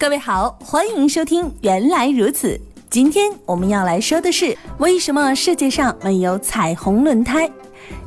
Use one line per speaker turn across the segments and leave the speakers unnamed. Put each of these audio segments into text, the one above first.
各位好，欢迎收听《原来如此》。今天我们要来说的是，为什么世界上没有彩虹轮胎？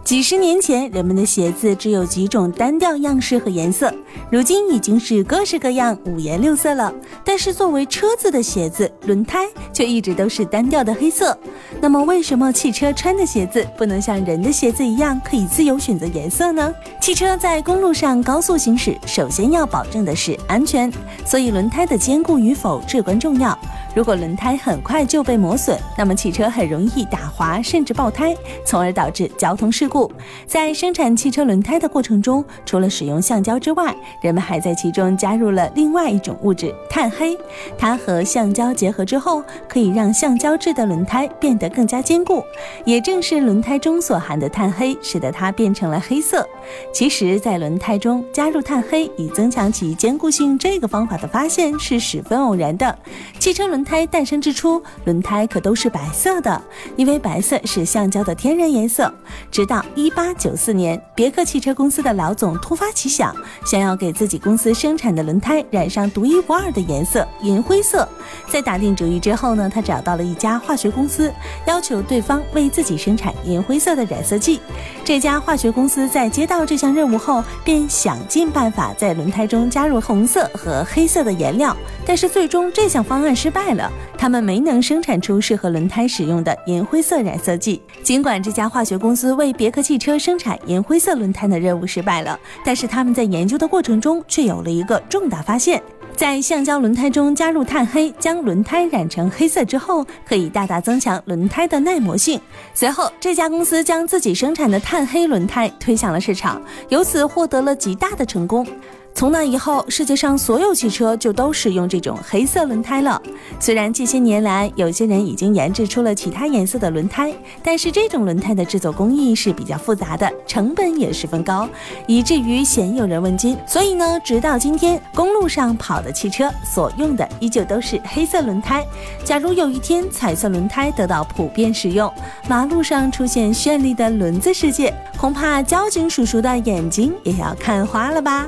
几十年前，人们的鞋子只有几种单调样式和颜色，如今已经是各式各样、五颜六色了。但是，作为车子的鞋子，轮胎却一直都是单调的黑色。那么，为什么汽车穿的鞋子不能像人的鞋子一样可以自由选择颜色呢？汽车在公路上高速行驶，首先要保证的是安全，所以轮胎的坚固与否至关重要。如果轮胎很快就被磨损，那么汽车很容易打滑甚至爆胎，从而导致交通事故。故在生产汽车轮胎的过程中，除了使用橡胶之外，人们还在其中加入了另外一种物质——碳黑。它和橡胶结合之后，可以让橡胶制的轮胎变得更加坚固。也正是轮胎中所含的碳黑，使得它变成了黑色。其实，在轮胎中加入碳黑以增强其坚固性，这个方法的发现是十分偶然的。汽车轮胎诞生之初，轮胎可都是白色的，因为白色是橡胶的天然颜色。直到一八九四年，别克汽车公司的老总突发奇想，想要给自己公司生产的轮胎染上独一无二的颜色——银灰色。在打定主意之后呢，他找到了一家化学公司，要求对方为自己生产银灰色的染色剂。这家化学公司在接到这项任务后，便想尽办法在轮胎中加入红色和黑色的颜料，但是最终这项方案失败。了，他们没能生产出适合轮胎使用的银灰色染色剂。尽管这家化学公司为别克汽车生产银灰色轮胎的任务失败了，但是他们在研究的过程中却有了一个重大发现：在橡胶轮胎中加入碳黑，将轮胎染成黑色之后，可以大大增强轮胎的耐磨性。随后，这家公司将自己生产的碳黑轮胎推向了市场，由此获得了极大的成功。从那以后，世界上所有汽车就都使用这种黑色轮胎了。虽然这些年来有些人已经研制出了其他颜色的轮胎，但是这种轮胎的制作工艺是比较复杂的，成本也十分高，以至于鲜有人问津。所以呢，直到今天，公路上跑的汽车所用的依旧都是黑色轮胎。假如有一天彩色轮胎得到普遍使用，马路上出现绚丽的轮子世界，恐怕交警叔叔的眼睛也要看花了吧。